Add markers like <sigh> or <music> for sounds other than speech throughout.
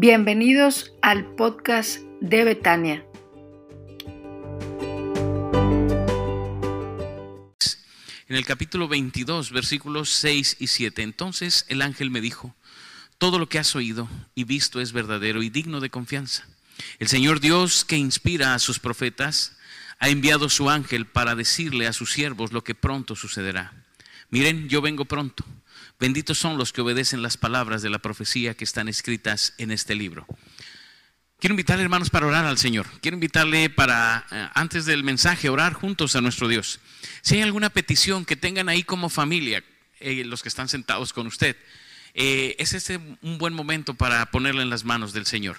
Bienvenidos al podcast de Betania. En el capítulo 22, versículos 6 y 7, entonces el ángel me dijo, todo lo que has oído y visto es verdadero y digno de confianza. El Señor Dios que inspira a sus profetas ha enviado su ángel para decirle a sus siervos lo que pronto sucederá. Miren, yo vengo pronto. Benditos son los que obedecen las palabras de la profecía que están escritas en este libro. Quiero invitarle, hermanos, para orar al Señor. Quiero invitarle para, eh, antes del mensaje, orar juntos a nuestro Dios. Si hay alguna petición que tengan ahí como familia, eh, los que están sentados con usted, eh, es este un buen momento para ponerle en las manos del Señor.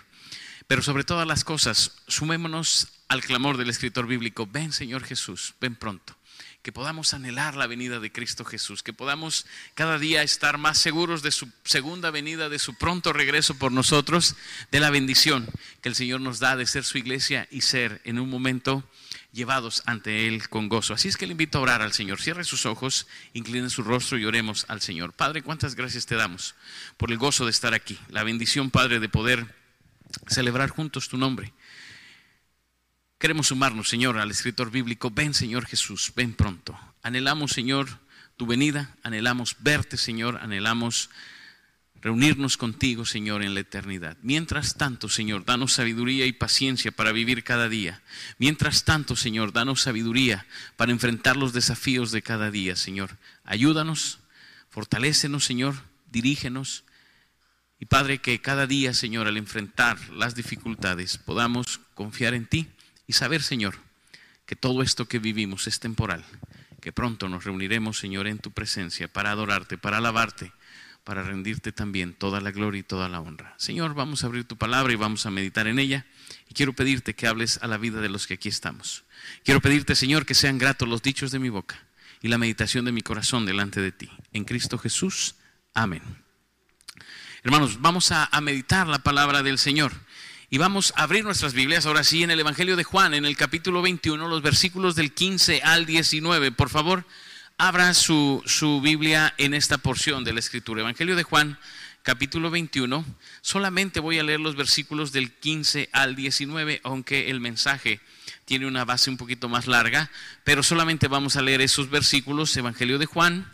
Pero sobre todas las cosas, sumémonos al clamor del escritor bíblico, ven Señor Jesús, ven pronto que podamos anhelar la venida de Cristo Jesús, que podamos cada día estar más seguros de su segunda venida, de su pronto regreso por nosotros, de la bendición que el Señor nos da de ser su iglesia y ser en un momento llevados ante Él con gozo. Así es que le invito a orar al Señor. Cierre sus ojos, incline su rostro y oremos al Señor. Padre, cuántas gracias te damos por el gozo de estar aquí, la bendición, Padre, de poder celebrar juntos tu nombre. Queremos sumarnos, Señor, al escritor bíblico. Ven, Señor Jesús, ven pronto. Anhelamos, Señor, tu venida. Anhelamos verte, Señor. Anhelamos reunirnos contigo, Señor, en la eternidad. Mientras tanto, Señor, danos sabiduría y paciencia para vivir cada día. Mientras tanto, Señor, danos sabiduría para enfrentar los desafíos de cada día, Señor. Ayúdanos, fortalécenos, Señor, dirígenos. Y Padre, que cada día, Señor, al enfrentar las dificultades, podamos confiar en ti y saber, Señor, que todo esto que vivimos es temporal, que pronto nos reuniremos, Señor, en tu presencia para adorarte, para alabarte, para rendirte también toda la gloria y toda la honra. Señor, vamos a abrir tu palabra y vamos a meditar en ella. Y quiero pedirte que hables a la vida de los que aquí estamos. Quiero pedirte, Señor, que sean gratos los dichos de mi boca y la meditación de mi corazón delante de ti. En Cristo Jesús. Amén. Hermanos, vamos a, a meditar la palabra del Señor. Y vamos a abrir nuestras Biblias ahora sí en el Evangelio de Juan, en el capítulo 21, los versículos del 15 al 19. Por favor, abra su, su Biblia en esta porción de la Escritura. Evangelio de Juan, capítulo 21. Solamente voy a leer los versículos del 15 al 19, aunque el mensaje tiene una base un poquito más larga, pero solamente vamos a leer esos versículos, Evangelio de Juan,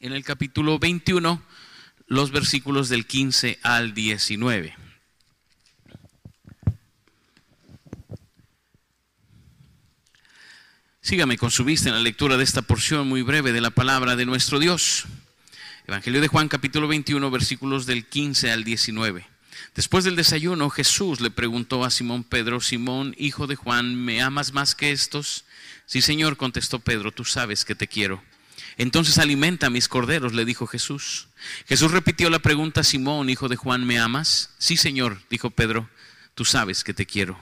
en el capítulo 21, los versículos del 15 al 19. Sígame con su vista en la lectura de esta porción muy breve de la palabra de nuestro Dios. Evangelio de Juan capítulo 21 versículos del 15 al 19. Después del desayuno Jesús le preguntó a Simón Pedro, Simón, hijo de Juan, ¿me amas más que estos? Sí, Señor, contestó Pedro, tú sabes que te quiero. Entonces alimenta a mis corderos, le dijo Jesús. Jesús repitió la pregunta, Simón, hijo de Juan, ¿me amas? Sí, Señor, dijo Pedro, tú sabes que te quiero.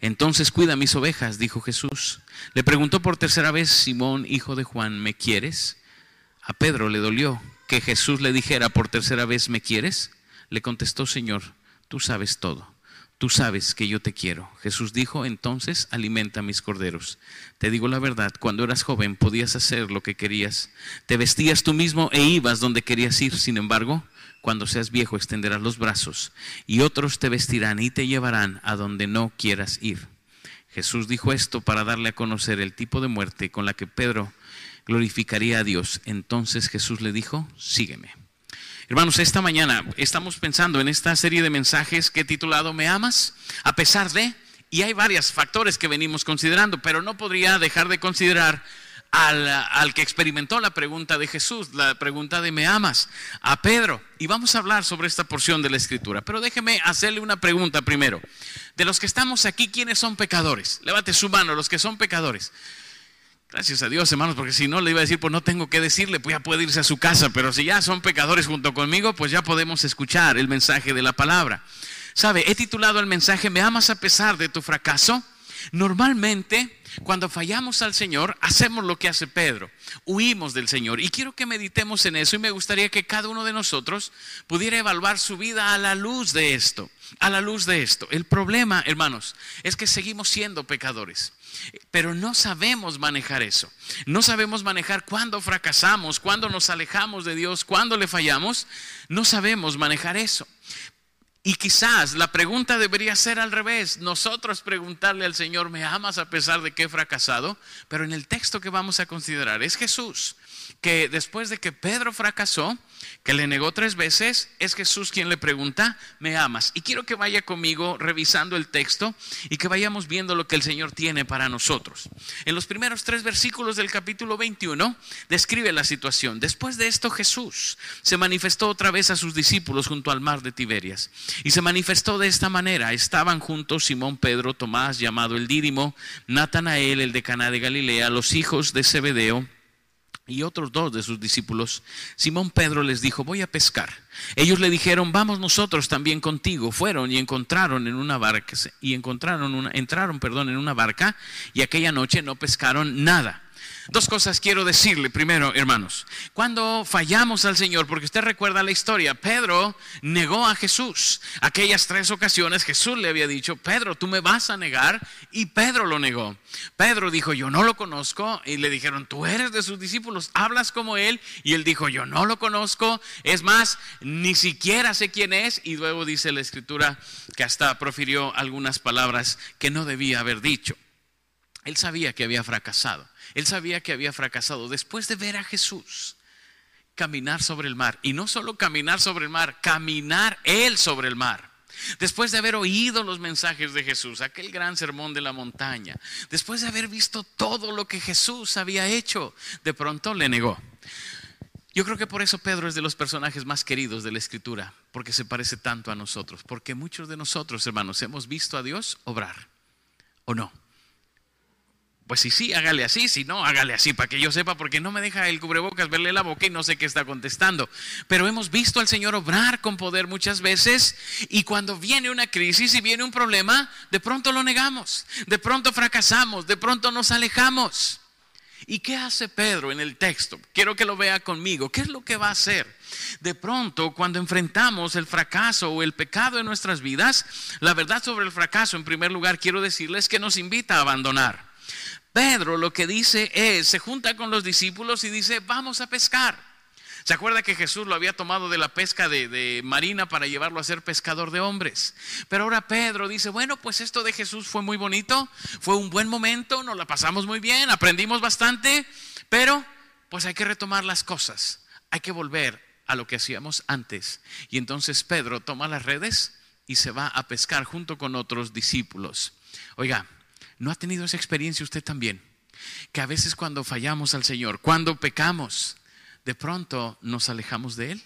Entonces cuida mis ovejas, dijo Jesús. Le preguntó por tercera vez Simón, hijo de Juan, ¿me quieres? A Pedro le dolió que Jesús le dijera por tercera vez, ¿me quieres? Le contestó, Señor, tú sabes todo. Tú sabes que yo te quiero. Jesús dijo, entonces alimenta mis corderos. Te digo la verdad, cuando eras joven podías hacer lo que querías. Te vestías tú mismo e ibas donde querías ir. Sin embargo, cuando seas viejo extenderás los brazos y otros te vestirán y te llevarán a donde no quieras ir. Jesús dijo esto para darle a conocer el tipo de muerte con la que Pedro glorificaría a Dios. Entonces Jesús le dijo, sígueme. Hermanos, esta mañana estamos pensando en esta serie de mensajes que he titulado ¿Me amas? A pesar de, y hay varios factores que venimos considerando, pero no podría dejar de considerar al, que experimentó la pregunta de Jesús, la pregunta de ¿me amas? A Pedro. Y vamos a hablar sobre esta porción de la escritura. Pero déjeme hacerle una pregunta primero. De los que estamos aquí, ¿quiénes son pecadores? Levante su mano, los que son pecadores. Gracias a Dios, hermanos, porque si no le iba a decir, pues no tengo que decirle, pues ya puede irse a su casa, pero si ya son pecadores junto conmigo, pues ya podemos escuchar el mensaje de la palabra. ¿Sabe? He titulado el mensaje, ¿me amas a pesar de tu fracaso? Normalmente cuando fallamos al Señor, hacemos lo que hace Pedro, huimos del Señor. Y quiero que meditemos en eso y me gustaría que cada uno de nosotros pudiera evaluar su vida a la luz de esto, a la luz de esto. El problema, hermanos, es que seguimos siendo pecadores. Pero no sabemos manejar eso. No sabemos manejar cuando fracasamos, cuando nos alejamos de Dios, cuando le fallamos. No sabemos manejar eso. Y quizás la pregunta debería ser al revés, nosotros preguntarle al Señor, ¿me amas a pesar de que he fracasado? Pero en el texto que vamos a considerar es Jesús, que después de que Pedro fracasó, que le negó tres veces, es Jesús quien le pregunta, ¿me amas? Y quiero que vaya conmigo revisando el texto y que vayamos viendo lo que el Señor tiene para nosotros. En los primeros tres versículos del capítulo 21 describe la situación. Después de esto Jesús se manifestó otra vez a sus discípulos junto al mar de Tiberias. Y se manifestó de esta manera. Estaban juntos Simón Pedro, Tomás, llamado el Dídimo, Natanael, el de Caná de Galilea, los hijos de Zebedeo y otros dos de sus discípulos, Simón Pedro les dijo, voy a pescar. Ellos le dijeron, vamos nosotros también contigo. Fueron y encontraron en una barca, y encontraron una, entraron, perdón, en una barca, y aquella noche no pescaron nada. Dos cosas quiero decirle primero, hermanos. Cuando fallamos al Señor, porque usted recuerda la historia, Pedro negó a Jesús. Aquellas tres ocasiones Jesús le había dicho, Pedro, tú me vas a negar, y Pedro lo negó. Pedro dijo, yo no lo conozco, y le dijeron, tú eres de sus discípulos, hablas como él, y él dijo, yo no lo conozco, es más, ni siquiera sé quién es, y luego dice la escritura que hasta profirió algunas palabras que no debía haber dicho. Él sabía que había fracasado. Él sabía que había fracasado después de ver a Jesús caminar sobre el mar. Y no solo caminar sobre el mar, caminar Él sobre el mar. Después de haber oído los mensajes de Jesús, aquel gran sermón de la montaña, después de haber visto todo lo que Jesús había hecho, de pronto le negó. Yo creo que por eso Pedro es de los personajes más queridos de la Escritura, porque se parece tanto a nosotros, porque muchos de nosotros, hermanos, hemos visto a Dios obrar, ¿o no? Pues sí, sí, hágale así, si no, hágale así, para que yo sepa, porque no me deja el cubrebocas verle la boca y no sé qué está contestando. Pero hemos visto al Señor obrar con poder muchas veces y cuando viene una crisis y viene un problema, de pronto lo negamos, de pronto fracasamos, de pronto nos alejamos. ¿Y qué hace Pedro en el texto? Quiero que lo vea conmigo. ¿Qué es lo que va a hacer? De pronto, cuando enfrentamos el fracaso o el pecado en nuestras vidas, la verdad sobre el fracaso, en primer lugar, quiero decirles que nos invita a abandonar. Pedro lo que dice es, se junta con los discípulos y dice, vamos a pescar. ¿Se acuerda que Jesús lo había tomado de la pesca de, marina para llevarlo a ser pescador de hombres? Pero ahora Pedro dice, bueno, pues esto de Jesús fue muy bonito, fue un buen momento, nos la pasamos muy bien, aprendimos bastante, pero pues hay que retomar las cosas, hay que volver a lo que hacíamos antes. Y entonces Pedro toma las redes y se va a pescar junto con otros discípulos. Oiga, ¿No ha tenido esa experiencia usted también? Que a veces cuando fallamos al Señor, cuando pecamos, de pronto nos alejamos de Él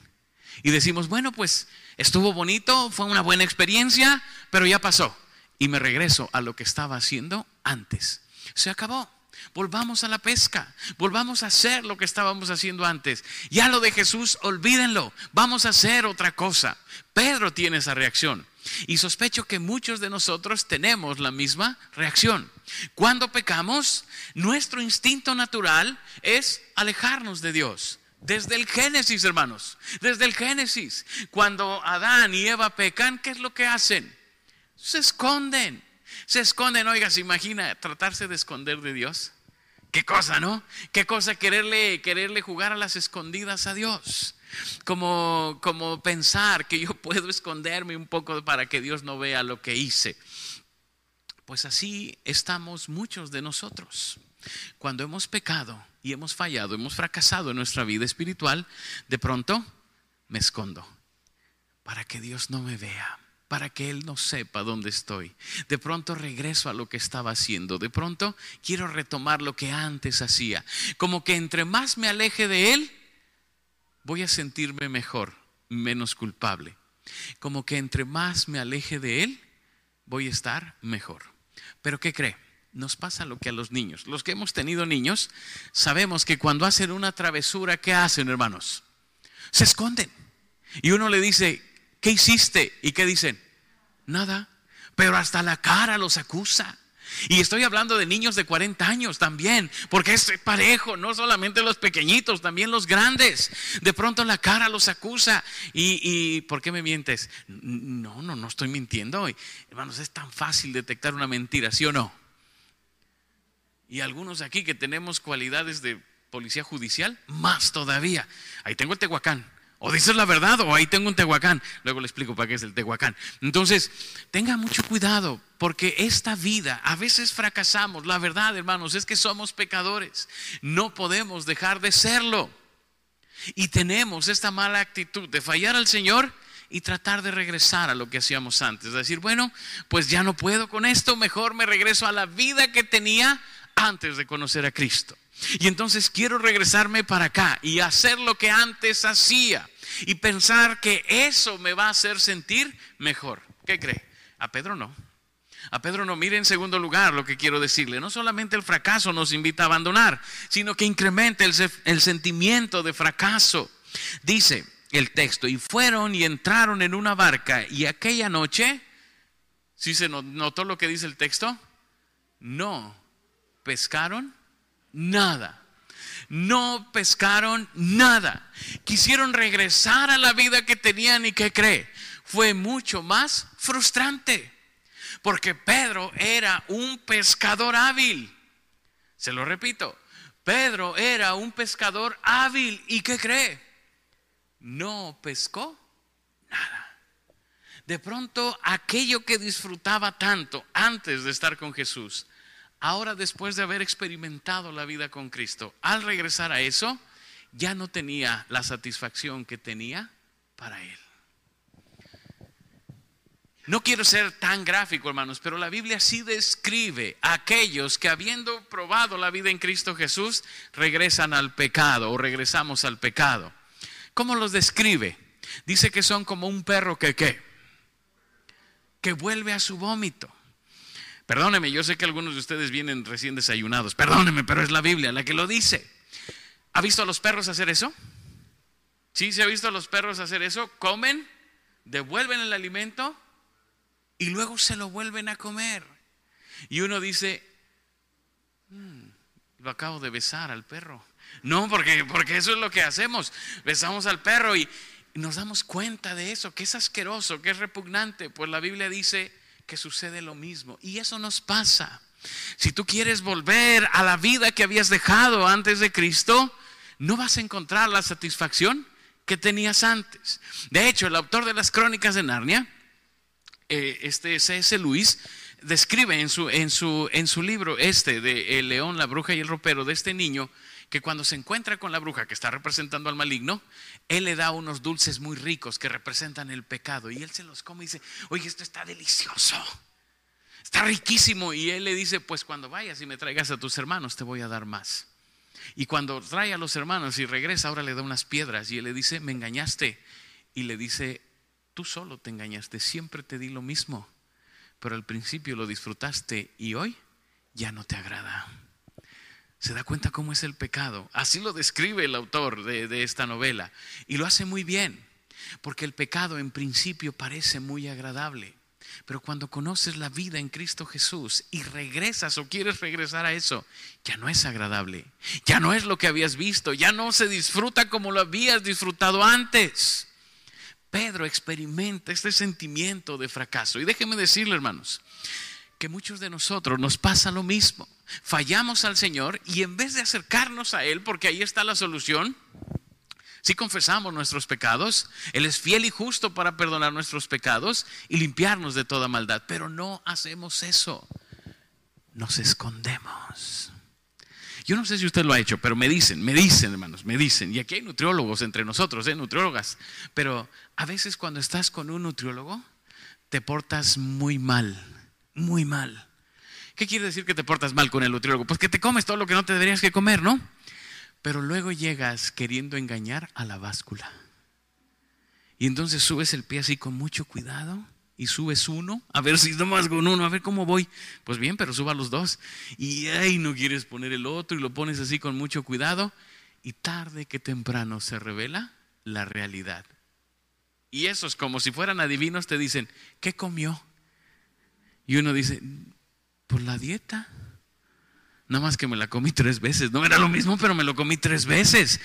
y decimos, bueno, pues estuvo bonito, fue una buena experiencia, pero ya pasó. Y me regreso a lo que estaba haciendo antes. Se acabó. Volvamos a la pesca, volvamos a hacer lo que estábamos haciendo antes. Ya lo de Jesús, olvídenlo, vamos a hacer otra cosa. Pedro tiene esa reacción. Y sospecho que muchos de nosotros tenemos la misma reacción. Cuando pecamos, nuestro instinto natural es alejarnos de Dios. Desde el Génesis, hermanos, desde el Génesis. Cuando Adán y Eva pecan, ¿qué es lo que hacen? Se esconden. Se esconden, oiga, se imagina tratarse de esconder de Dios. Qué cosa, ¿no? Qué cosa quererle, quererle jugar a las escondidas a Dios como, como pensar que yo puedo esconderme un poco para que Dios no vea lo que hice. Pues así estamos muchos de nosotros. Cuando hemos pecado y hemos fallado, hemos fracasado en nuestra vida espiritual, de pronto me escondo para que Dios no me vea, para que Él no sepa dónde estoy. De pronto regreso a lo que estaba haciendo, de pronto quiero retomar lo que antes hacía. Como que entre más me aleje de Él, voy a sentirme mejor, menos culpable. Como que entre más me aleje de Él, voy a estar mejor. Pero ¿qué cree? Nos pasa lo que a los niños. Los que hemos tenido niños, sabemos que cuando hacen una travesura, ¿qué hacen, hermanos? Se esconden. Y uno le dice, ¿qué hiciste? ¿Y qué dicen? Nada. Pero hasta la cara los acusa. Y estoy hablando de niños de 40 años también, porque es parejo, no solamente los pequeñitos, también los grandes. De pronto la cara los acusa. ¿Y, por qué me mientes? No, no, no estoy mintiendo. Hermanos, es tan fácil detectar una mentira, ¿sí o no? Y algunos aquí que tenemos cualidades de policía judicial, más todavía. Ahí tengo el Tehuacán. O dices la verdad o ahí tengo un tehuacán. Luego le explico para qué es el tehuacán. Entonces, tenga mucho cuidado porque esta vida, a veces fracasamos. La verdad, hermanos, es que somos pecadores. No podemos dejar de serlo. Y tenemos esta mala actitud de fallar al Señor y tratar de regresar a lo que hacíamos antes. Decir, bueno, pues ya no puedo con esto, mejor me regreso a la vida que tenía antes de conocer a Cristo. Y entonces quiero regresarme para acá y hacer lo que antes hacía y pensar que eso me va a hacer sentir mejor. ¿Qué cree? A Pedro no. A Pedro no, mire en segundo lugar lo que quiero decirle. No solamente el fracaso nos invita a abandonar, sino que incrementa el, sentimiento de fracaso. Dice el texto, y fueron y entraron en una barca y aquella noche, ¿sí se notó lo que dice el texto? No pescaron nada no pescaron nada. Quisieron regresar a la vida que tenían y que cree. Fue mucho más frustrante. Porque Pedro era un pescador hábil. Se lo repito. Pedro era un pescador hábil. ¿Y qué cree? No pescó nada. De pronto, aquello que disfrutaba tanto antes de estar con Jesús, ahora después de haber experimentado la vida con Cristo, al regresar a eso, ya no tenía la satisfacción que tenía para Él. No quiero ser tan gráfico, hermanos, pero la Biblia sí describe a aquellos que habiendo probado la vida en Cristo Jesús, regresan al pecado o regresamos al pecado. ¿Cómo los describe? Dice que son como un perro que qué? Que vuelve a su vómito. Perdóneme, yo sé que algunos de ustedes vienen recién desayunados. Perdóneme, pero es la Biblia la que lo dice. ¿Ha visto a los perros hacer eso? ¿Sí se ha visto a los perros hacer eso? Comen, devuelven el alimento y luego se lo vuelven a comer. Y uno dice, mm, lo acabo de besar al perro. No, porque, porque eso es lo que hacemos. Besamos al perro y nos damos cuenta de eso, que es asqueroso, que es repugnante. Pues la Biblia dice, que sucede lo mismo. Y eso nos pasa. Si tú quieres volver a la vida que habías dejado antes de Cristo, no vas a encontrar la satisfacción que tenías antes. De hecho, el autor de las crónicas de Narnia, eh, este C.S. Luis, describe en su, en, su, en su libro este de El león, la bruja y el ropero de este niño, que cuando se encuentra con la bruja que está representando al maligno, él le da unos dulces muy ricos que representan el pecado y él se los come y dice, oye, esto está delicioso, está riquísimo. Y él le dice, pues cuando vayas y me traigas a tus hermanos, te voy a dar más. Y cuando trae a los hermanos y regresa, ahora le da unas piedras y él le dice, me engañaste. Y le dice, tú solo te engañaste, siempre te di lo mismo, pero al principio lo disfrutaste y hoy ya no te agrada se da cuenta cómo es el pecado. Así lo describe el autor de, esta novela. Y lo hace muy bien, porque el pecado en principio parece muy agradable. Pero cuando conoces la vida en Cristo Jesús y regresas o quieres regresar a eso, ya no es agradable. Ya no es lo que habías visto. Ya no se disfruta como lo habías disfrutado antes. Pedro experimenta este sentimiento de fracaso. Y déjeme decirle, hermanos, que muchos de nosotros nos pasa lo mismo. Fallamos al Señor y en vez de acercarnos a Él, porque ahí está la solución, si confesamos nuestros pecados, Él es fiel y justo para perdonar nuestros pecados y limpiarnos de toda maldad. Pero no hacemos eso. Nos escondemos. Yo no sé si usted lo ha hecho, pero me dicen, me dicen, hermanos, me dicen. Y aquí hay nutriólogos entre nosotros, ¿eh? nutriólogas. Pero a veces cuando estás con un nutriólogo, te portas muy mal muy mal. ¿Qué quiere decir que te portas mal con el nutriólogo? Pues que te comes todo lo que no te deberías que comer, ¿no? Pero luego llegas queriendo engañar a la báscula. Y entonces subes el pie así con mucho cuidado y subes uno, a ver si más con uno, a ver cómo voy. Pues bien, pero suba los dos. Y ahí no quieres poner el otro y lo pones así con mucho cuidado. Y tarde que temprano se revela la realidad. Y esos, como si fueran adivinos, te dicen, ¿qué comió? Y uno dice, por la dieta. Nada más que me la comí tres veces. No era lo mismo, pero me lo comí tres veces.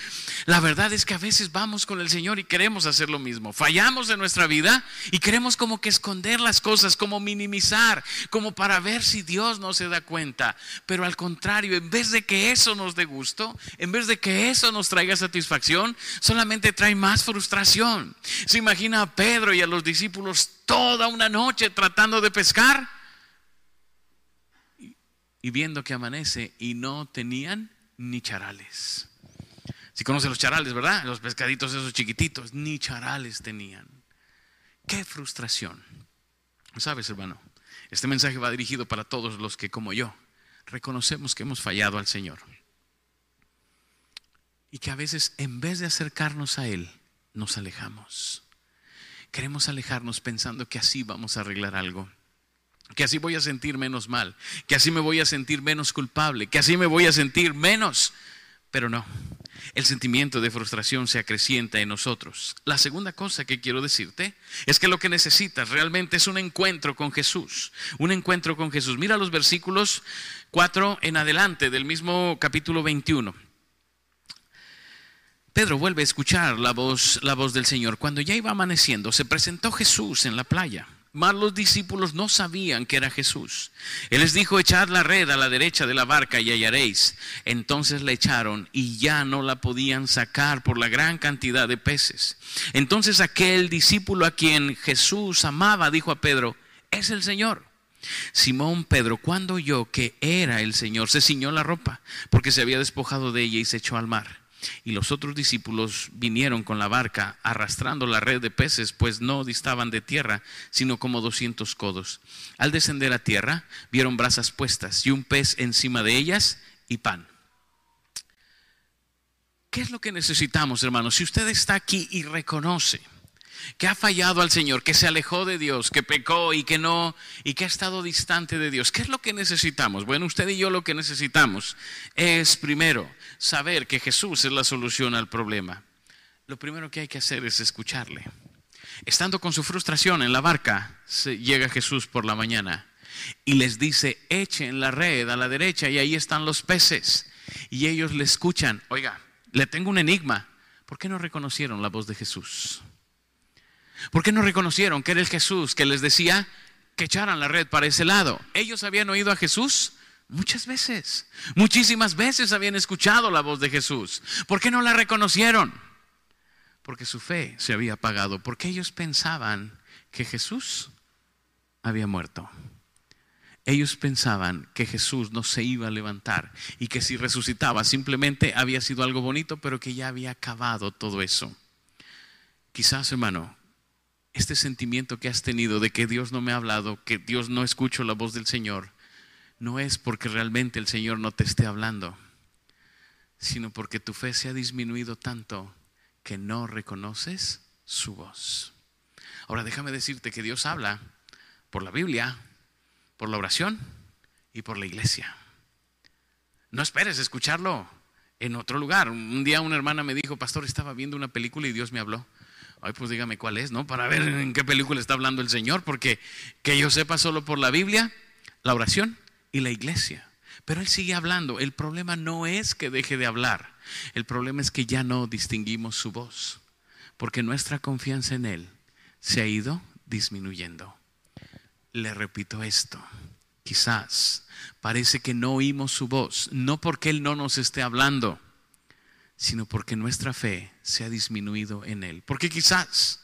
La verdad es que a veces vamos con el Señor y queremos hacer lo mismo. Fallamos en nuestra vida y queremos como que esconder las cosas, como minimizar, como para ver si Dios no se da cuenta. Pero al contrario, en vez de que eso nos dé gusto, en vez de que eso nos traiga satisfacción, solamente trae más frustración. ¿Se imagina a Pedro y a los discípulos toda una noche tratando de pescar? Y viendo que amanece y no tenían ni charales. Si conocen los charales, ¿verdad? Los pescaditos esos chiquititos, ni charales tenían. Qué frustración. ¿Sabes, hermano? Este mensaje va dirigido para todos los que, como yo, reconocemos que hemos fallado al Señor. Y que a veces, en vez de acercarnos a Él, nos alejamos. Queremos alejarnos pensando que así vamos a arreglar algo que así voy a sentir menos mal, que así me voy a sentir menos culpable, que así me voy a sentir menos. Pero no, el sentimiento de frustración se acrecienta en nosotros. La segunda cosa que quiero decirte es que lo que necesitas realmente es un encuentro con Jesús, un encuentro con Jesús. Mira los versículos 4 en adelante del mismo capítulo 21. Pedro vuelve a escuchar la voz, la voz del Señor. Cuando ya iba amaneciendo, se presentó Jesús en la playa mas los discípulos no sabían que era Jesús. Él les dijo, echad la red a la derecha de la barca y hallaréis. Entonces la echaron y ya no la podían sacar por la gran cantidad de peces. Entonces aquel discípulo a quien Jesús amaba dijo a Pedro, es el Señor. Simón Pedro, cuando oyó que era el Señor, se ciñó la ropa, porque se había despojado de ella y se echó al mar. Y los otros discípulos vinieron con la barca arrastrando la red de peces, pues no distaban de tierra, sino como doscientos codos. Al descender a tierra, vieron brasas puestas y un pez encima de ellas y pan. ¿Qué es lo que necesitamos, hermanos? Si usted está aquí y reconoce que ha fallado al Señor, que se alejó de Dios, que pecó y que no, y que ha estado distante de Dios. ¿Qué es lo que necesitamos? Bueno, usted y yo lo que necesitamos es primero saber que Jesús es la solución al problema. Lo primero que hay que hacer es escucharle. Estando con su frustración en la barca, llega Jesús por la mañana y les dice, echen la red a la derecha y ahí están los peces. Y ellos le escuchan, oiga, le tengo un enigma. ¿Por qué no reconocieron la voz de Jesús? ¿Por qué no reconocieron que era el Jesús que les decía que echaran la red para ese lado? Ellos habían oído a Jesús muchas veces, muchísimas veces habían escuchado la voz de Jesús. ¿Por qué no la reconocieron? Porque su fe se había apagado, porque ellos pensaban que Jesús había muerto. Ellos pensaban que Jesús no se iba a levantar y que si resucitaba simplemente había sido algo bonito, pero que ya había acabado todo eso. Quizás, hermano, este sentimiento que has tenido de que Dios no me ha hablado, que Dios no escucho la voz del Señor, no es porque realmente el Señor no te esté hablando, sino porque tu fe se ha disminuido tanto que no reconoces su voz. Ahora déjame decirte que Dios habla por la Biblia, por la oración y por la iglesia. No esperes escucharlo en otro lugar. Un día una hermana me dijo, pastor, estaba viendo una película y Dios me habló. Ay, pues dígame cuál es, ¿no? Para ver en qué película está hablando el Señor, porque que yo sepa solo por la Biblia, la oración y la iglesia. Pero Él sigue hablando. El problema no es que deje de hablar. El problema es que ya no distinguimos su voz, porque nuestra confianza en Él se ha ido disminuyendo. Le repito esto. Quizás parece que no oímos su voz, no porque Él no nos esté hablando sino porque nuestra fe se ha disminuido en Él. Porque quizás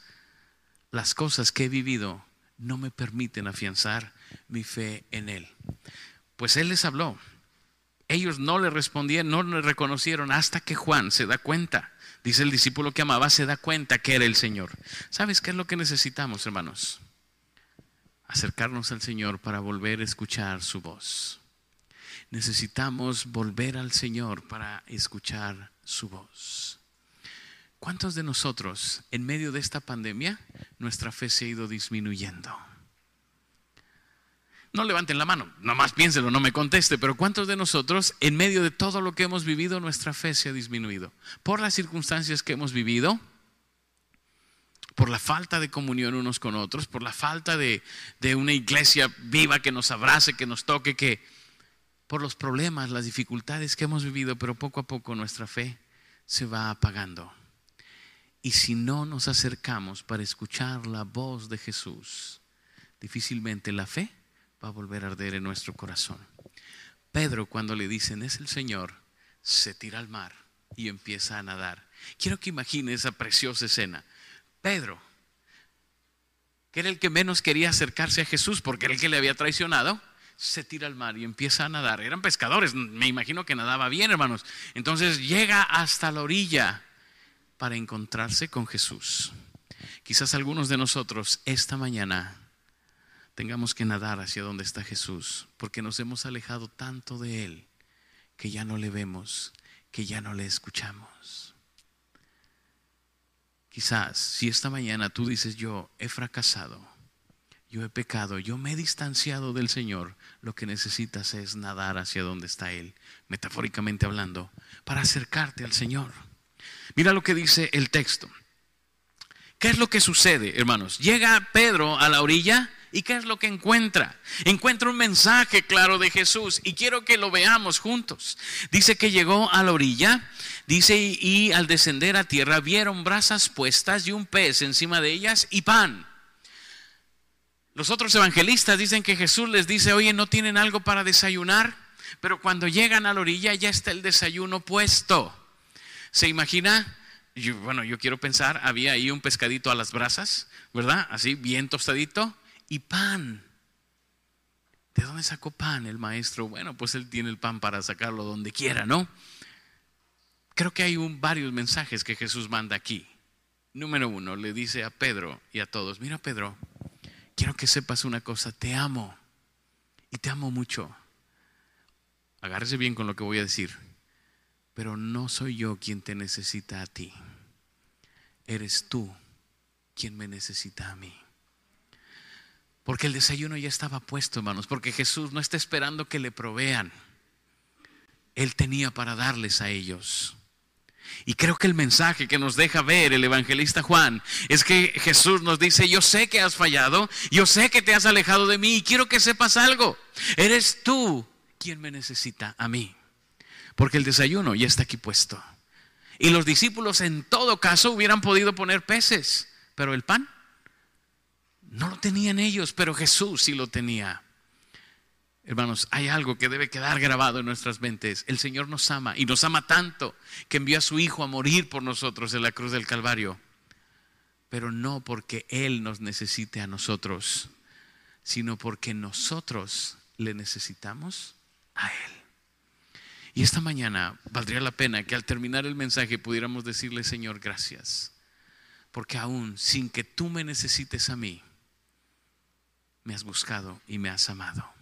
las cosas que he vivido no me permiten afianzar mi fe en Él. Pues Él les habló. Ellos no le respondieron, no le reconocieron hasta que Juan se da cuenta. Dice el discípulo que amaba, se da cuenta que era el Señor. ¿Sabes qué es lo que necesitamos, hermanos? Acercarnos al Señor para volver a escuchar su voz. Necesitamos volver al Señor para escuchar su voz. ¿Cuántos de nosotros en medio de esta pandemia nuestra fe se ha ido disminuyendo? No levanten la mano, nomás piénselo, no me conteste, pero ¿cuántos de nosotros en medio de todo lo que hemos vivido nuestra fe se ha disminuido? Por las circunstancias que hemos vivido, por la falta de comunión unos con otros, por la falta de, de una iglesia viva que nos abrace, que nos toque, que por los problemas, las dificultades que hemos vivido, pero poco a poco nuestra fe se va apagando. Y si no nos acercamos para escuchar la voz de Jesús, difícilmente la fe va a volver a arder en nuestro corazón. Pedro, cuando le dicen es el Señor, se tira al mar y empieza a nadar. Quiero que imagine esa preciosa escena. Pedro, que era el que menos quería acercarse a Jesús porque era el que le había traicionado, se tira al mar y empieza a nadar. Eran pescadores, me imagino que nadaba bien, hermanos. Entonces llega hasta la orilla para encontrarse con Jesús. Quizás algunos de nosotros esta mañana tengamos que nadar hacia donde está Jesús, porque nos hemos alejado tanto de Él que ya no le vemos, que ya no le escuchamos. Quizás si esta mañana tú dices yo he fracasado, yo he pecado, yo me he distanciado del Señor, lo que necesitas es nadar hacia donde está Él, metafóricamente hablando, para acercarte al Señor. Mira lo que dice el texto. ¿Qué es lo que sucede, hermanos? Llega Pedro a la orilla ¿Y qué es lo que encuentra? Encuentra un mensaje claro de Jesús y quiero que lo veamos juntos. Dice que llegó a la orilla, dice, y, al descender a tierra vieron brasas puestas y un pez encima de ellas y pan. Los otros evangelistas dicen que Jesús les dice, oye, ¿no tienen algo para desayunar? Pero cuando llegan a la orilla ya está el desayuno puesto. ¿Se imagina? bueno, yo quiero pensar, había ahí un pescadito a las brasas, ¿verdad? Así, bien tostadito y pan. ¿De dónde sacó pan el maestro? Bueno, pues él tiene el pan para sacarlo donde quiera, ¿no? Creo que hay varios mensajes que Jesús manda aquí. Número uno, le dice a Pedro y a todos, mira Pedro, quiero que sepas una cosa, te amo y te amo mucho. Agárrese bien con lo que voy a decir, pero no soy yo quien te necesita a ti, eres tú quien me necesita a mí. Porque el desayuno ya estaba puesto, hermanos, porque Jesús no está esperando que le provean. Él tenía para darles a ellos. Y creo que el mensaje que nos deja ver el evangelista Juan es que Jesús nos dice, yo sé que has fallado, yo sé que te has alejado de mí y quiero que sepas algo. Eres tú quien me necesita a mí. Porque el desayuno ya está aquí puesto. Y los discípulos en todo caso hubieran podido poner peces, pero el pan no lo tenían ellos, pero Jesús sí lo tenía. Hermanos, hay algo que debe quedar grabado en nuestras mentes. El Señor nos ama y nos ama tanto que envió a su Hijo a morir por nosotros en la cruz del Calvario. Pero no porque Él nos necesite a nosotros, sino porque nosotros le necesitamos a Él. Y esta mañana valdría la pena que al terminar el mensaje pudiéramos decirle, Señor, gracias. Porque aún sin que tú me necesites a mí, me has buscado y me has amado.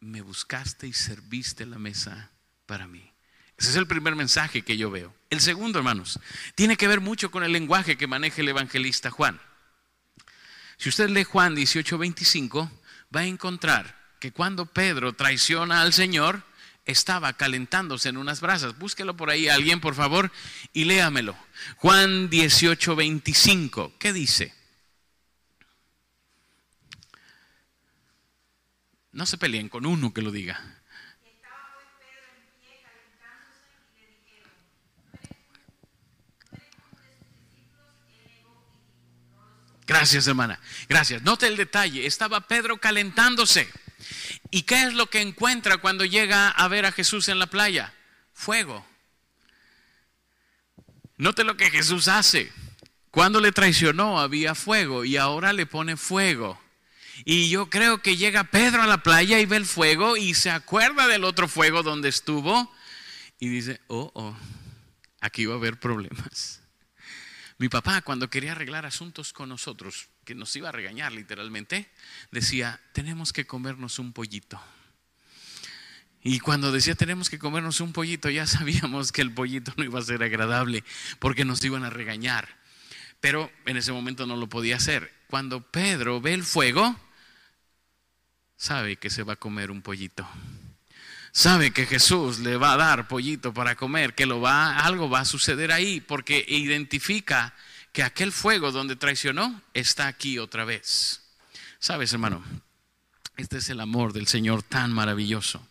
Me buscaste y serviste la mesa para mí. Ese es el primer mensaje que yo veo. El segundo, hermanos, tiene que ver mucho con el lenguaje que maneja el evangelista Juan. Si usted lee Juan 18:25, va a encontrar que cuando Pedro traiciona al Señor, estaba calentándose en unas brasas. Búsquelo por ahí alguien, por favor, y léamelo. Juan 18:25, ¿qué dice? No se peleen con uno que lo diga. Gracias, hermana. Gracias. Note el detalle. Estaba Pedro calentándose. ¿Y qué es lo que encuentra cuando llega a ver a Jesús en la playa? Fuego. Note lo que Jesús hace. Cuando le traicionó había fuego y ahora le pone fuego. Y yo creo que llega Pedro a la playa y ve el fuego y se acuerda del otro fuego donde estuvo y dice, oh, oh, aquí va a haber problemas. Mi papá cuando quería arreglar asuntos con nosotros, que nos iba a regañar literalmente, decía, tenemos que comernos un pollito. Y cuando decía tenemos que comernos un pollito, ya <laughs> sabíamos que el pollito no iba a ser agradable porque nos iban a regañar. Pero en ese momento no lo podía hacer. Cuando Pedro ve el fuego, sabe que se va a comer un pollito. Sabe que Jesús le va a dar pollito para comer, que lo va, algo va a suceder ahí, porque identifica que aquel fuego donde traicionó está aquí otra vez. Sabes, hermano, este es el amor del Señor tan maravilloso.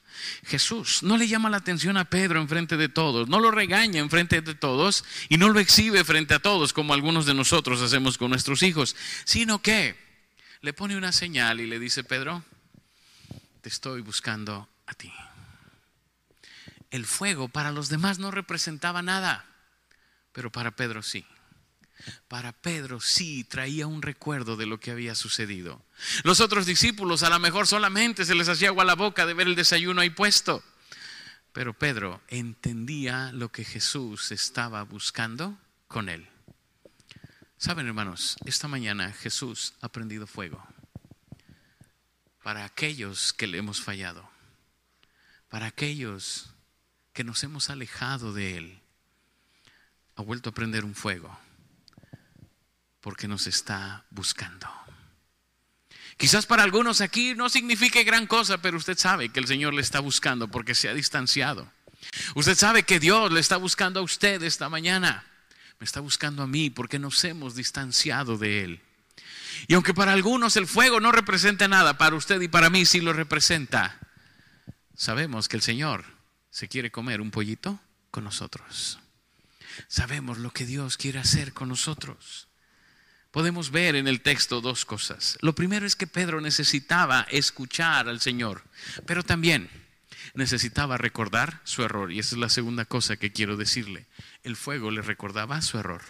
Jesús. No le llama la atención a Pedro enfrente de todos, no lo regaña enfrente de todos y no lo exhibe frente a todos como algunos de nosotros hacemos con nuestros hijos, sino que le pone una señal y le dice, Pedro, te estoy buscando a ti. El fuego para los demás no representaba nada, pero para Pedro sí. Para Pedro sí traía un recuerdo de lo que había sucedido. Los otros discípulos a lo mejor solamente se les hacía agua la boca de ver el desayuno ahí puesto. Pero Pedro entendía lo que Jesús estaba buscando con él. Saben hermanos, esta mañana Jesús ha prendido fuego para aquellos que le hemos fallado, para aquellos que nos hemos alejado de Él. Ha vuelto a prender un fuego porque nos está buscando. Quizás para algunos aquí no signifique gran cosa, pero usted sabe que el Señor le está buscando porque se ha distanciado. Usted sabe que Dios le está buscando a usted esta mañana. Me está buscando a mí porque nos hemos distanciado de Él. Y aunque para algunos el fuego no representa nada, para usted y para mí sí lo representa, sabemos que el Señor se quiere comer un pollito con nosotros. Sabemos lo que Dios quiere hacer con nosotros podemos ver en el texto dos cosas. Lo primero es que Pedro necesitaba escuchar al Señor, pero también necesitaba recordar su error. Y esa es la segunda cosa que quiero decirle. El fuego le recordaba su error.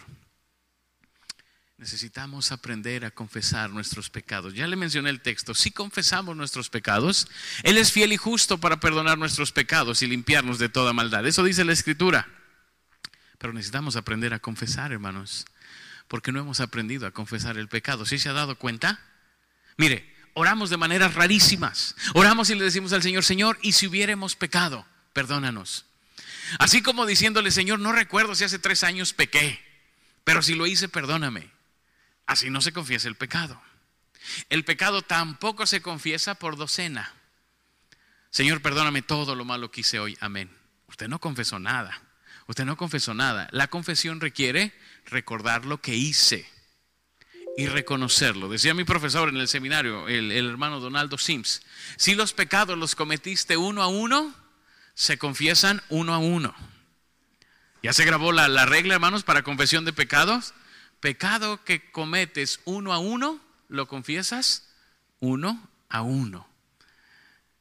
Necesitamos aprender a confesar nuestros pecados. Ya le mencioné el texto. Si confesamos nuestros pecados, Él es fiel y justo para perdonar nuestros pecados y limpiarnos de toda maldad. Eso dice la Escritura. Pero necesitamos aprender a confesar, hermanos porque no hemos aprendido a confesar el pecado. ¿Sí se ha dado cuenta? Mire, oramos de maneras rarísimas. Oramos y le decimos al Señor, Señor, y si hubiéramos pecado, perdónanos. Así como diciéndole, Señor, no recuerdo si hace tres años pequé, pero si lo hice, perdóname. Así no se confiesa el pecado. El pecado tampoco se confiesa por docena. Señor, perdóname todo lo malo que hice hoy. Amén. Usted no confesó nada. Usted no confesó nada. La confesión requiere recordar lo que hice y reconocerlo. Decía mi profesor en el seminario, el, hermano Donaldo Sims, si los pecados los cometiste uno a uno, se confiesan uno a uno. Ya se grabó la, la regla, hermanos, para confesión de pecados. Pecado que cometes uno a uno, lo confiesas uno a uno.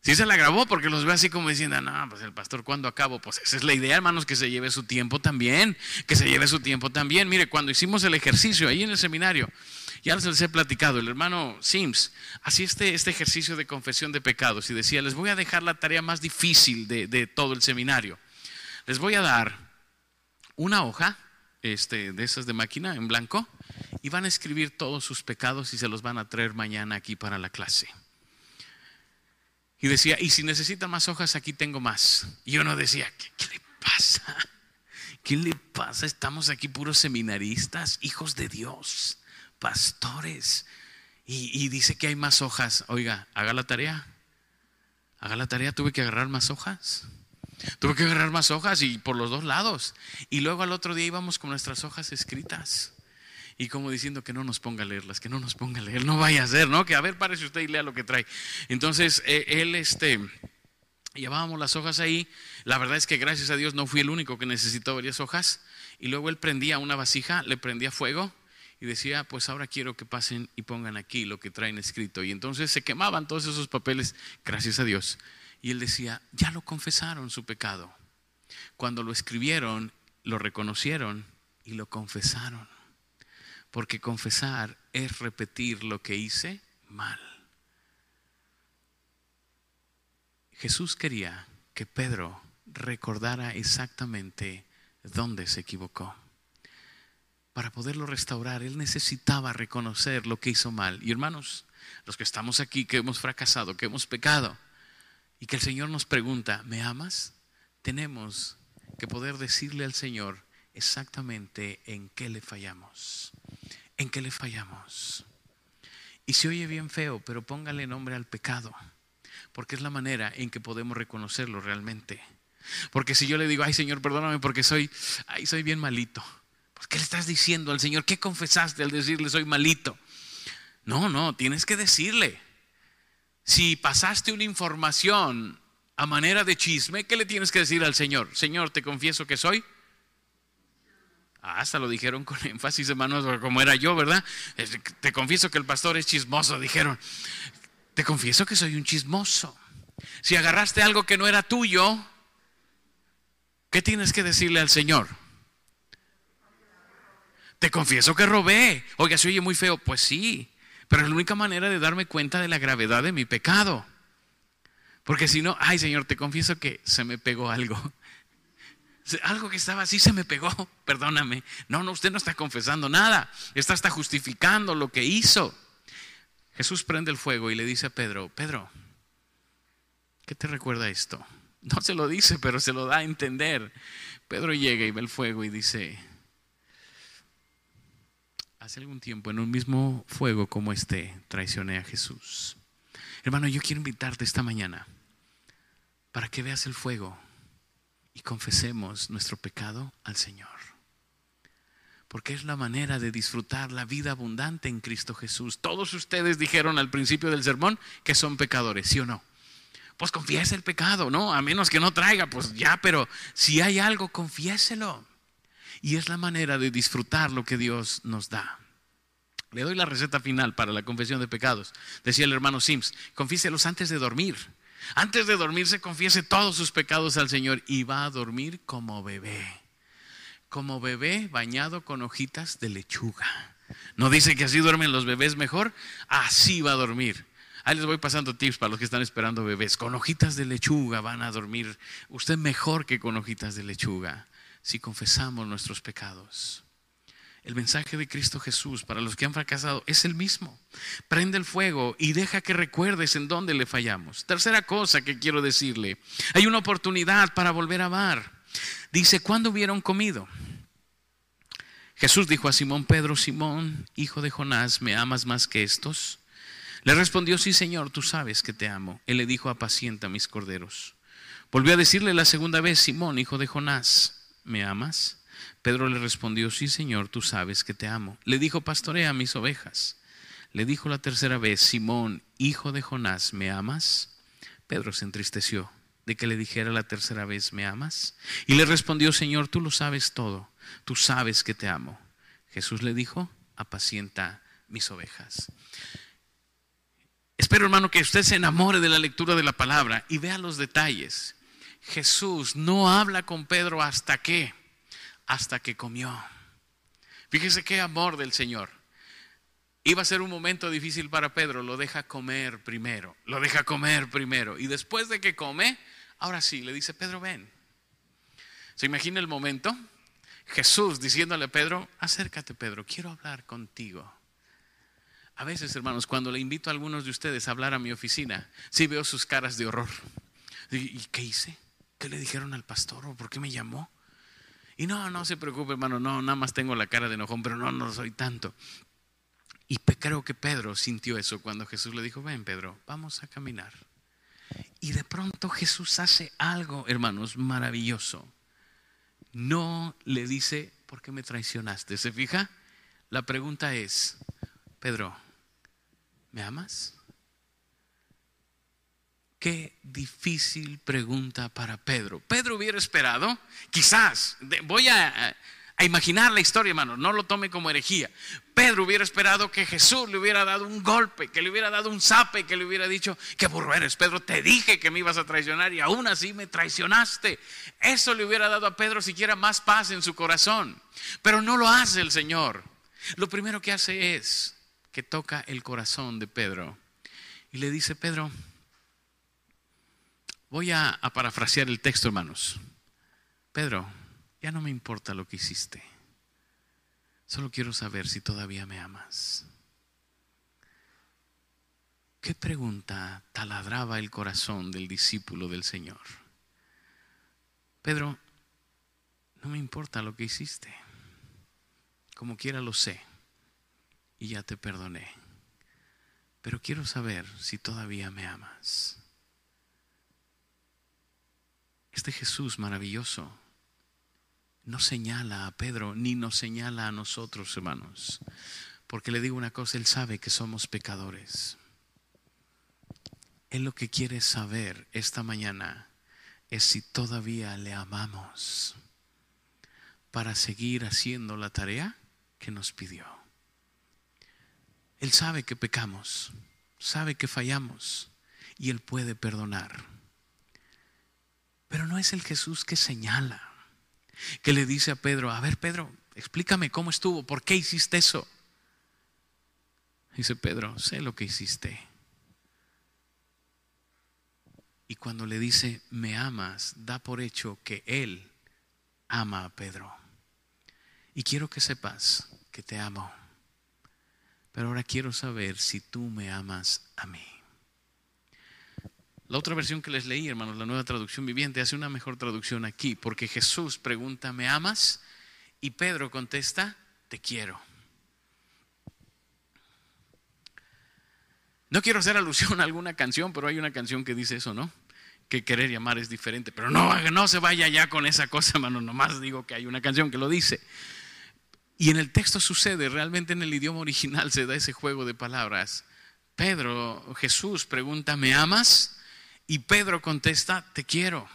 Sí se la grabó porque los ve así como diciendo, no, pues el pastor, ¿cuándo acabo? Pues esa es la idea, hermanos, que se lleve su tiempo también, que se lleve su tiempo también. Mire, cuando hicimos el ejercicio ahí en el seminario, ya les he platicado, el hermano Sims hacía este, este ejercicio de confesión de pecados y decía, les voy a dejar la tarea más difícil de, de todo el seminario. Les voy a dar una hoja este, de esas de máquina en blanco y van a escribir todos sus pecados y se los van a traer mañana aquí para la clase. Y decía, y si necesita más hojas, aquí tengo más. Y uno decía, ¿qué, le pasa? ¿Qué le pasa? Estamos aquí puros seminaristas, hijos de Dios, pastores. Y, y dice que hay más hojas. Oiga, haga la tarea. Haga la tarea, tuve que agarrar más hojas. Tuve que agarrar más hojas y por los dos lados. Y luego al otro día íbamos con nuestras hojas escritas y como diciendo que no nos ponga a leerlas, que no nos ponga a leer, no vaya a ser, ¿no? Que a ver, párese usted y lea lo que trae. Entonces, eh, él, este, llevábamos las hojas ahí. La verdad es que gracias a Dios no fui el único que necesitó varias hojas. Y luego él prendía una vasija, le prendía fuego y decía, pues ahora quiero que pasen y pongan aquí lo que traen escrito. Y entonces se quemaban todos esos papeles, gracias a Dios. Y él decía, ya lo confesaron su pecado. Cuando lo escribieron, lo reconocieron y lo confesaron. Porque confesar es repetir lo que hice mal. Jesús quería que Pedro recordara exactamente dónde se equivocó. Para poderlo restaurar, él necesitaba reconocer lo que hizo mal. Y hermanos, los que estamos aquí, que hemos fracasado, que hemos pecado, y que el Señor nos pregunta, ¿me amas? Tenemos que poder decirle al Señor exactamente en qué le fallamos en qué le fallamos. Y se oye bien feo, pero póngale nombre al pecado, porque es la manera en que podemos reconocerlo realmente. Porque si yo le digo, ay Señor, perdóname porque soy, ay, soy bien malito. Pues, ¿qué le estás diciendo al Señor? ¿Qué confesaste al decirle soy malito? No, no, tienes que decirle. Si pasaste una información a manera de chisme, ¿qué le tienes que decir al Señor? Señor, te confieso que soy. Ah, hasta lo dijeron con <laughs> énfasis, hermanos, como era yo, ¿verdad? Te confieso que el pastor es chismoso, dijeron. Te confieso que soy un chismoso. Si agarraste algo que no era tuyo, ¿qué tienes que decirle al Señor? Te confieso que robé. Oiga, se oye muy feo. Pues sí, pero es la única manera de darme cuenta de la gravedad de mi pecado. Porque si no, ay Señor, te confieso que se me pegó algo. <laughs> Algo que estaba así se me pegó, <laughs> perdóname. No, no, usted no está confesando nada. Está hasta justificando lo que hizo. Jesús prende el fuego y le dice a Pedro, Pedro, ¿qué te recuerda esto? <laughs> No se lo dice, pero se lo da a entender. Pedro llega y ve el fuego y dice, hace algún tiempo en un mismo fuego como este traicioné a Jesús. Hermano, yo quiero invitarte esta mañana para que veas el fuego y confesemos nuestro pecado al Señor. Porque es la manera de disfrutar la vida abundante en Cristo Jesús. Todos ustedes dijeron al principio del sermón que son pecadores, ¿sí o no? Pues confiese el pecado, ¿no? A menos que no traiga, pues ya, pero si hay algo, confiéselo. Y es la manera de disfrutar lo que Dios nos da. Le doy la receta final para la confesión de pecados. Decía el hermano Sims, confíselos antes de dormir. Antes de dormirse, confiese todos sus pecados al Señor y va a dormir como bebé. Como bebé bañado con hojitas de lechuga. ¿No dice que así duermen los bebés mejor? Así va a dormir. Ahí les voy pasando tips para los que están esperando bebés. Con hojitas de lechuga van a dormir usted mejor que con hojitas de lechuga si confesamos nuestros pecados. El mensaje de Cristo Jesús para los que han fracasado es el mismo. Prende el fuego y deja que recuerdes en dónde le fallamos. Tercera cosa que quiero decirle, hay una oportunidad para volver a amar. Dice, ¿cuándo hubieron comido? Jesús dijo a Simón Pedro, Simón, hijo de Jonás, ¿me amas más que estos? Le respondió, sí, Señor, tú sabes que te amo. Él le dijo, apacienta mis corderos. Volvió a decirle la segunda vez, Simón, hijo de Jonás, ¿me amas? Pedro le respondió, sí Señor, tú sabes que te amo. Le dijo, pastorea mis ovejas. Le dijo la tercera vez, Simón, hijo de Jonás, ¿me amas? Pedro se entristeció de que le dijera la tercera vez, ¿me amas? Y le respondió, Señor, tú lo sabes todo, tú sabes que te amo. Jesús le dijo, apacienta mis ovejas. Espero, hermano, que usted se enamore de la lectura de la palabra y vea los detalles. Jesús no habla con Pedro hasta que hasta que comió. Fíjese qué amor del Señor. Iba a ser un momento difícil para Pedro, lo deja comer primero, lo deja comer primero. Y después de que come, ahora sí, le dice, Pedro, ven. ¿Se imagina el momento? Jesús diciéndole a Pedro, acércate Pedro, quiero hablar contigo. A veces, hermanos, cuando le invito a algunos de ustedes a hablar a mi oficina, sí veo sus caras de horror. ¿Y qué hice? ¿Qué le dijeron al pastor? ¿O por qué me llamó? Y no, no se preocupe, hermano, no, nada más tengo la cara de enojón, pero no, no soy tanto. Y creo que Pedro sintió eso cuando Jesús le dijo, ven Pedro, vamos a caminar. Y de pronto Jesús hace algo, hermanos, maravilloso. No le dice, ¿por qué me traicionaste? ¿Se fija? La pregunta es, Pedro, ¿me amas? Qué difícil pregunta para Pedro. Pedro hubiera esperado, quizás, voy a, imaginar la historia, hermano, no lo tome como herejía. Pedro hubiera esperado que Jesús le hubiera dado un golpe, que le hubiera dado un zape, que le hubiera dicho, qué burro eres, Pedro, te dije que me ibas a traicionar y aún así me traicionaste. Eso le hubiera dado a Pedro siquiera más paz en su corazón. Pero no lo hace el Señor. Lo primero que hace es que toca el corazón de Pedro y le dice, Pedro, Voy a, parafrasear el texto, hermanos. Pedro, ya no me importa lo que hiciste. Solo quiero saber si todavía me amas. ¿Qué pregunta taladraba el corazón del discípulo del Señor? Pedro, no me importa lo que hiciste. Como quiera lo sé. Y ya te perdoné. Pero quiero saber si todavía me amas. Este Jesús maravilloso no señala a Pedro ni nos señala a nosotros, hermanos. Porque le digo una cosa, Él sabe que somos pecadores. Él lo que quiere saber esta mañana es si todavía le amamos para seguir haciendo la tarea que nos pidió. Él sabe que pecamos, sabe que fallamos y Él puede perdonar. Pero no es el Jesús que señala, que le dice a Pedro, a ver Pedro, explícame cómo estuvo, por qué hiciste eso. Dice Pedro, sé lo que hiciste. Y cuando le dice, me amas, da por hecho que Él ama a Pedro. Y quiero que sepas que te amo. Pero ahora quiero saber si tú me amas a mí. La otra versión que les leí, hermanos, la nueva traducción viviente, hace una mejor traducción aquí, porque Jesús pregunta, ¿me amas? Y Pedro contesta, te quiero. No quiero hacer alusión a alguna canción, pero hay una canción que dice eso, ¿no? Que querer llamar es diferente. Pero no, no se vaya ya con esa cosa, hermano. Nomás digo que hay una canción que lo dice. Y en el texto sucede, realmente en el idioma original se da ese juego de palabras. Pedro, Jesús pregunta, ¿me amas? Y Pedro contesta, te quiero.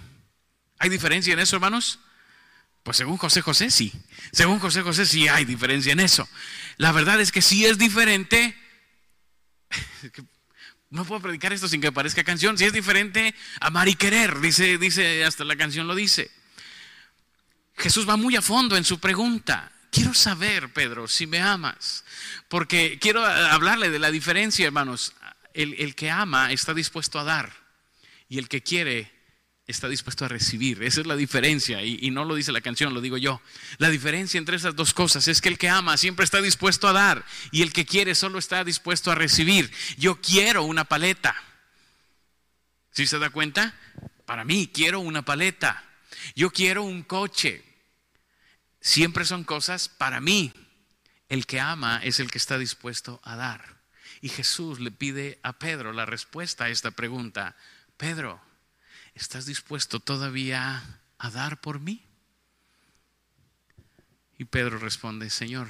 ¿Hay diferencia en eso, hermanos? Pues según José José, sí. Según José José, sí hay diferencia en eso. La verdad es que sí es diferente <laughs> no puedo predicar esto sin que parezca canción. Si es diferente, amar y querer, dice, dice, hasta la canción lo dice. Jesús va muy a fondo en su pregunta. Quiero saber, Pedro, si me amas. Porque quiero hablarle de la diferencia, hermanos. El, el que ama está dispuesto a dar. Y el que quiere está dispuesto a recibir. Esa es la diferencia, y, no lo dice la canción, lo digo yo. La diferencia entre esas dos cosas es que el que ama siempre está dispuesto a dar y el que quiere solo está dispuesto a recibir. Yo quiero una paleta. ¿Sí se da cuenta? Para mí quiero una paleta. Yo quiero un coche. Siempre son cosas para mí. El que ama es el que está dispuesto a dar. Y Jesús le pide a Pedro la respuesta a esta pregunta. Pedro, ¿estás dispuesto todavía a dar por mí? Y Pedro responde, Señor,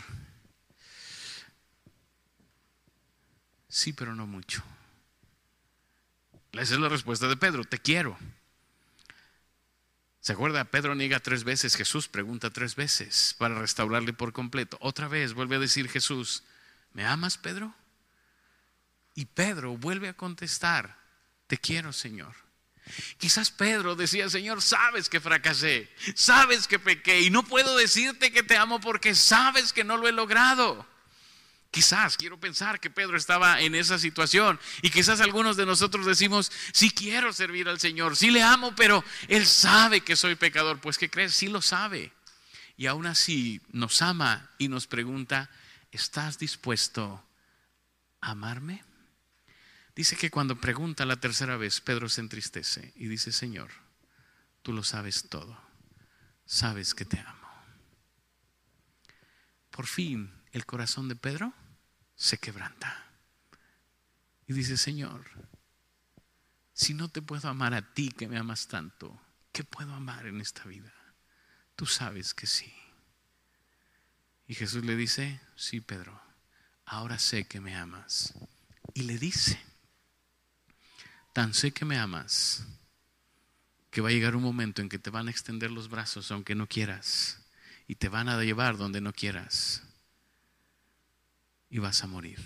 sí, pero no mucho. Esa es la respuesta de Pedro, te quiero. ¿Se acuerda? Pedro niega tres veces, Jesús pregunta tres veces para restaurarle por completo. Otra vez vuelve a decir Jesús, ¿me amas, Pedro? Y Pedro vuelve a contestar, te quiero, Señor. Quizás Pedro decía, Señor, sabes que fracasé, sabes que pequé y no puedo decirte que te amo porque sabes que no lo he logrado. Quizás quiero pensar que Pedro estaba en esa situación y quizás algunos de nosotros decimos, sí quiero servir al Señor, sí le amo, pero Él sabe que soy pecador. Pues ¿qué crees? Sí lo sabe. Y aún así nos ama y nos pregunta, ¿estás dispuesto a amarme? Dice que cuando pregunta la tercera vez, Pedro se entristece y dice, Señor, tú lo sabes todo, sabes que te amo. Por fin el corazón de Pedro se quebranta y dice, Señor, si no te puedo amar a ti que me amas tanto, ¿qué puedo amar en esta vida? Tú sabes que sí. Y Jesús le dice, sí, Pedro, ahora sé que me amas. Y le dice, tan sé que me amas que va a llegar un momento en que te van a extender los brazos aunque no quieras y te van a llevar donde no quieras y vas a morir.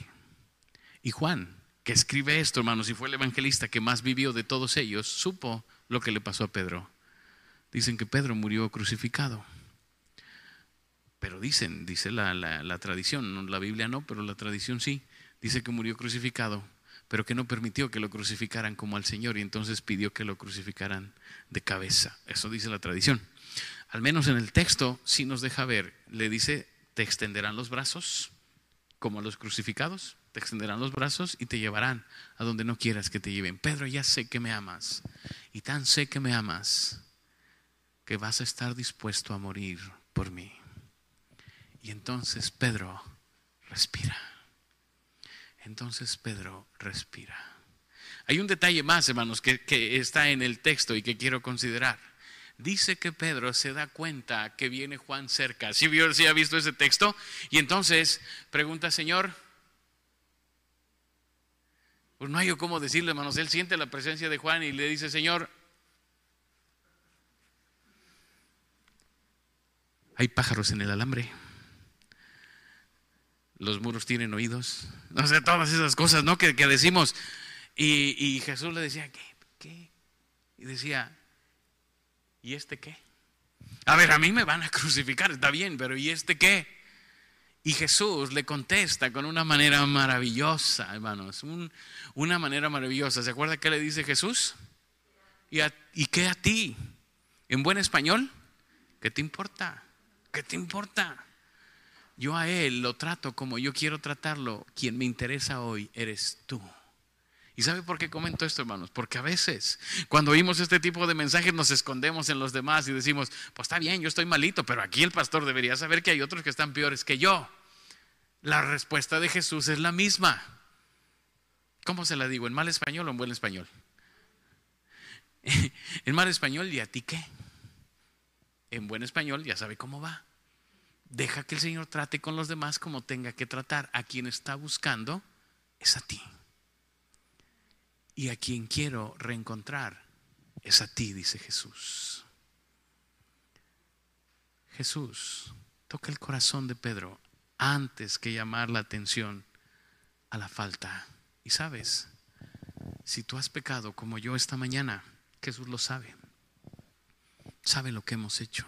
Y Juan, que escribe esto, hermanos, y fue el evangelista que más vivió de todos ellos, supo lo que le pasó a Pedro. Dicen que Pedro murió crucificado. Pero dicen, dice la, la tradición, la Biblia no, pero la tradición sí, dice que murió crucificado pero que no permitió que lo crucificaran como al Señor y entonces pidió que lo crucificaran de cabeza. Eso dice la tradición. Al menos en el texto sí nos deja ver, le dice, te extenderán los brazos como a los crucificados, te extenderán los brazos y te llevarán a donde no quieras que te lleven. Pedro, ya sé que me amas y tan sé que me amas que vas a estar dispuesto a morir por mí. Y entonces Pedro respira. Entonces Pedro respira. Hay un detalle más, hermanos, que, que, está en el texto y que quiero considerar. Dice que Pedro se da cuenta que viene Juan cerca. ¿Sí, vio, ha visto ese texto? Y entonces pregunta, Señor, pues no hay yo cómo decirle, hermanos. Él siente la presencia de Juan y le dice, Señor, hay pájaros en el alambre. Los muros tienen oídos. No sé, todas esas cosas, ¿no? Que, decimos. Y, Jesús le decía, ¿qué? ¿Qué? Y decía, ¿y este qué? A ver, a mí me van a <laughs> crucificar, está bien, pero ¿y este qué? Y Jesús le contesta con una manera maravillosa, hermanos, una manera maravillosa. ¿Se acuerda qué le dice Jesús? ¿Y, ¿Y qué a ti? En buen español, ¿qué te importa? ¿Qué te importa? Yo a Él lo trato como yo quiero tratarlo. Quien me interesa hoy eres tú. ¿Y sabe por qué comento esto, hermanos? Porque a veces, cuando oímos este tipo de mensajes, nos escondemos en los demás y decimos, pues está bien, yo estoy malito, pero aquí el pastor debería saber que hay otros que están peores que yo. La respuesta de Jesús es la misma. ¿Cómo se la digo? ¿En mal español o en buen español? <laughs> en mal español, ¿y a ti qué? En buen español, ya sabe cómo va. Deja que el Señor trate con los demás como tenga que tratar. A quien está buscando es a ti. Y a quien quiero reencontrar es a ti, dice Jesús. Jesús toca el corazón de Pedro antes que llamar la atención a la falta. Y sabes, si tú has pecado como yo esta mañana, Jesús lo sabe. Sabe lo que hemos hecho.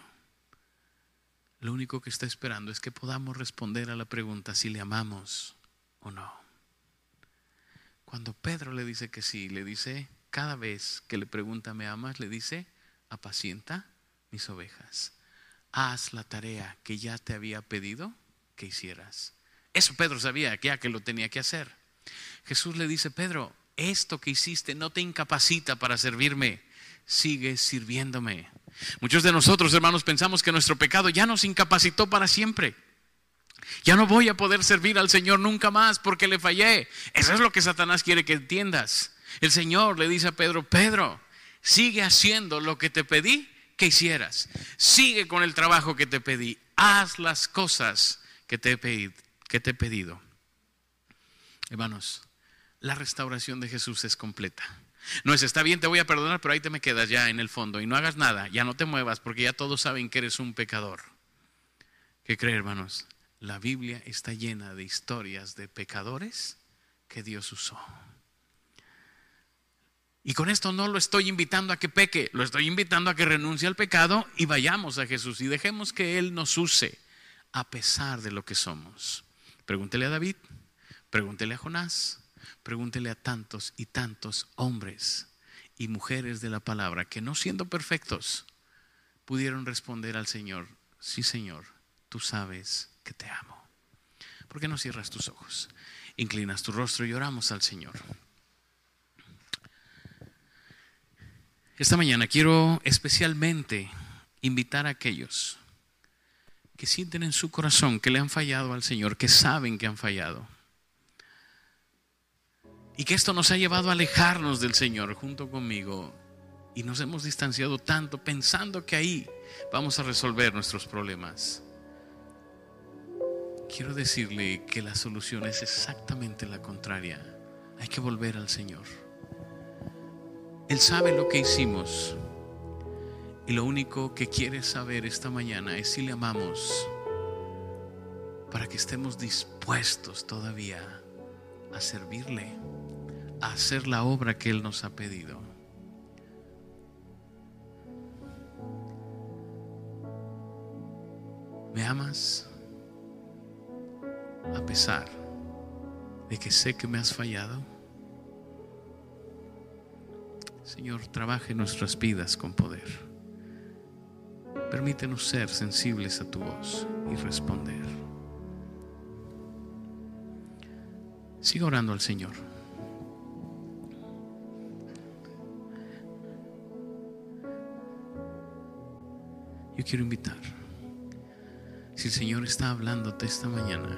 Lo único que está esperando es que podamos responder a la pregunta si le amamos o no. Cuando Pedro le dice que sí, le dice, cada vez que le pregunta, ¿me amas? Le dice, apacienta mis ovejas. Haz la tarea que ya te había pedido que hicieras. Eso Pedro sabía que ya que lo tenía que hacer. Jesús le dice, Pedro, esto que hiciste no te incapacita para servirme, sigue sirviéndome. Muchos de nosotros, hermanos, pensamos que nuestro pecado ya nos incapacitó para siempre. Ya no voy a poder servir al Señor nunca más porque le fallé. Eso es lo que Satanás quiere que entiendas. El Señor le dice a Pedro, Pedro, sigue haciendo lo que te pedí que hicieras. Sigue con el trabajo que te pedí. Haz las cosas que te he, que te he pedido. Hermanos, la restauración de Jesús es completa. No es, está bien, te voy a perdonar, pero ahí te me quedas ya en el fondo y no hagas nada, ya no te muevas porque ya todos saben que eres un pecador. ¿Qué cree, hermanos? La Biblia está llena de historias de pecadores que Dios usó. Y con esto no lo estoy invitando a que peque, lo estoy invitando a que renuncie al pecado y vayamos a Jesús y dejemos que Él nos use a pesar de lo que somos. Pregúntele a David, pregúntele a Jonás, Pregúntele a tantos y tantos hombres y mujeres de la palabra que no siendo perfectos pudieron responder al Señor, sí Señor, tú sabes que te amo. ¿Por qué no cierras tus ojos? Inclinas tu rostro y oramos al Señor. Esta mañana quiero especialmente invitar a aquellos que sienten en su corazón que le han fallado al Señor, que saben que han fallado y que esto nos ha llevado a alejarnos del Señor junto conmigo. Y nos hemos distanciado tanto pensando que ahí vamos a resolver nuestros problemas. Quiero decirle que la solución es exactamente la contraria. Hay que volver al Señor. Él sabe lo que hicimos. Y lo único que quiere saber esta mañana es si le amamos para que estemos dispuestos todavía a servirle hacer la obra que Él nos ha pedido. ¿Me amas? A pesar de que sé que me has fallado. Señor, trabaje nuestras vidas con poder. Permítenos ser sensibles a tu voz y responder. Siga orando al Señor. Yo quiero invitar, si el Señor está hablándote esta mañana,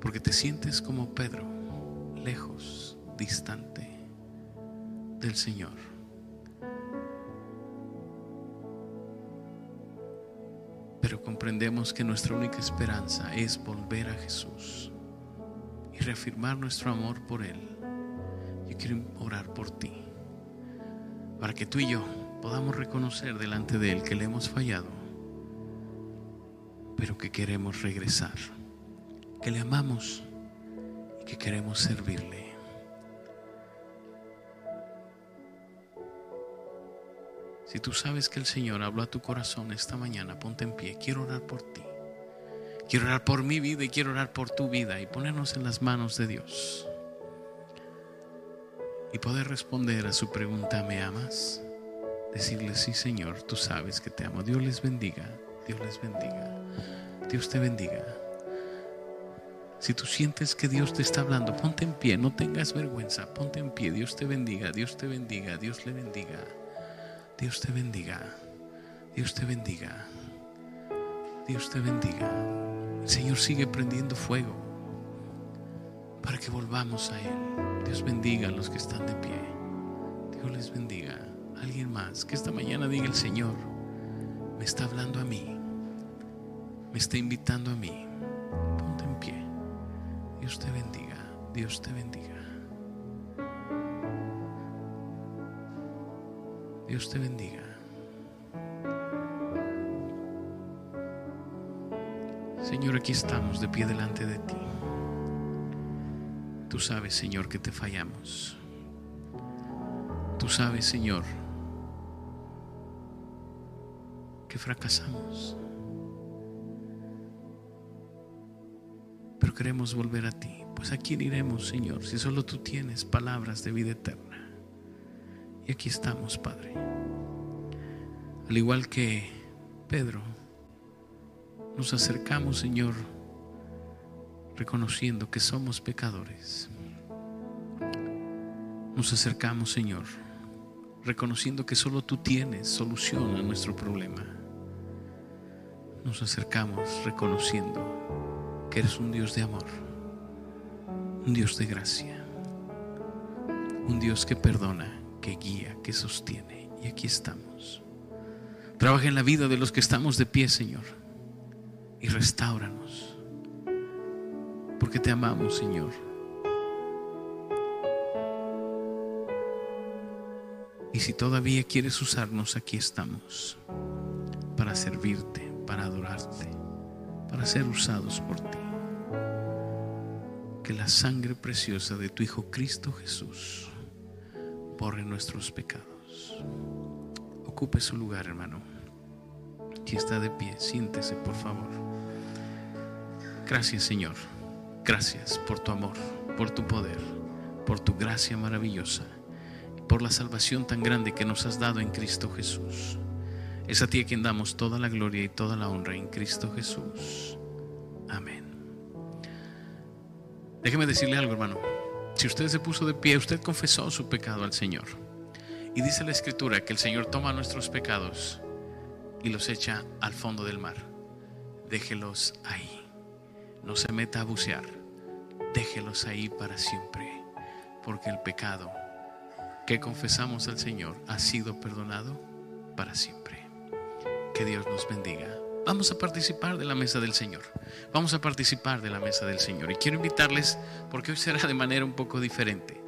porque te sientes como Pedro, lejos, distante del Señor. Pero comprendemos que nuestra única esperanza es volver a Jesús y reafirmar nuestro amor por Él. Yo quiero orar por ti, para que tú y yo podamos reconocer delante de Él que le hemos fallado, pero que queremos regresar, que le amamos y que queremos servirle. Si tú sabes que el Señor habló a tu corazón esta mañana, ponte en pie. Quiero orar por ti. Quiero orar por mi vida y quiero orar por tu vida y ponernos en las manos de Dios. Y poder responder a su pregunta, ¿me amas? Decirle, sí Señor, tú sabes que te amo. Dios les bendiga, Dios les bendiga, Dios te bendiga. Si tú sientes que Dios te está hablando, ponte en pie, no tengas vergüenza, ponte en pie. Dios te bendiga, Dios te bendiga, Dios le bendiga. Dios te bendiga, Dios te bendiga, Dios te bendiga. El Señor sigue prendiendo fuego para que volvamos a Él. Dios bendiga a los que están de pie. Dios les bendiga. Alguien más, que esta mañana diga el Señor, me está hablando a mí, me está invitando a mí. Ponte en pie. Dios te bendiga, Dios te bendiga. Dios te bendiga. Señor, aquí estamos de pie delante de ti. Tú sabes, Señor, que te fallamos. Tú sabes, Señor, que fracasamos. Pero queremos volver a ti. Pues a quién iremos, Señor, si solo tú tienes palabras de vida eterna. Y aquí estamos, Padre. Al igual que Pedro, nos acercamos, Señor, reconociendo que somos pecadores. Nos acercamos, Señor, reconociendo que solo tú tienes solución a nuestro problema. Nos acercamos reconociendo que eres un Dios de amor, un Dios de gracia, un Dios que perdona, que guía, que sostiene. Y aquí estamos. Trabaja en la vida de los que estamos de pie, Señor, y restauranos, porque te amamos, Señor. Y si todavía quieres usarnos, aquí estamos para servirte, para adorarte, para ser usados por ti. Que la sangre preciosa de tu Hijo Cristo Jesús borre nuestros pecados. Ocupe su lugar, hermano. Si está de pie, siéntese, por favor. Gracias, Señor. Gracias por tu amor, por tu poder, por tu gracia maravillosa, por la salvación tan grande que nos has dado en Cristo Jesús. Es a ti a quien damos toda la gloria y toda la honra en Cristo Jesús. Amén. Déjeme decirle algo, hermano. Si usted se puso de pie, usted confesó su pecado al Señor. Y dice la Escritura que el Señor toma nuestros pecados y los echa al fondo del mar. Déjelos ahí. No se meta a bucear. Déjelos ahí para siempre. Porque el pecado que confesamos al Señor ha sido perdonado para siempre. Que Dios nos bendiga. Vamos a participar de la mesa del Señor. Vamos a participar de la mesa del Señor. Y quiero invitarles, porque hoy será de manera un poco diferente.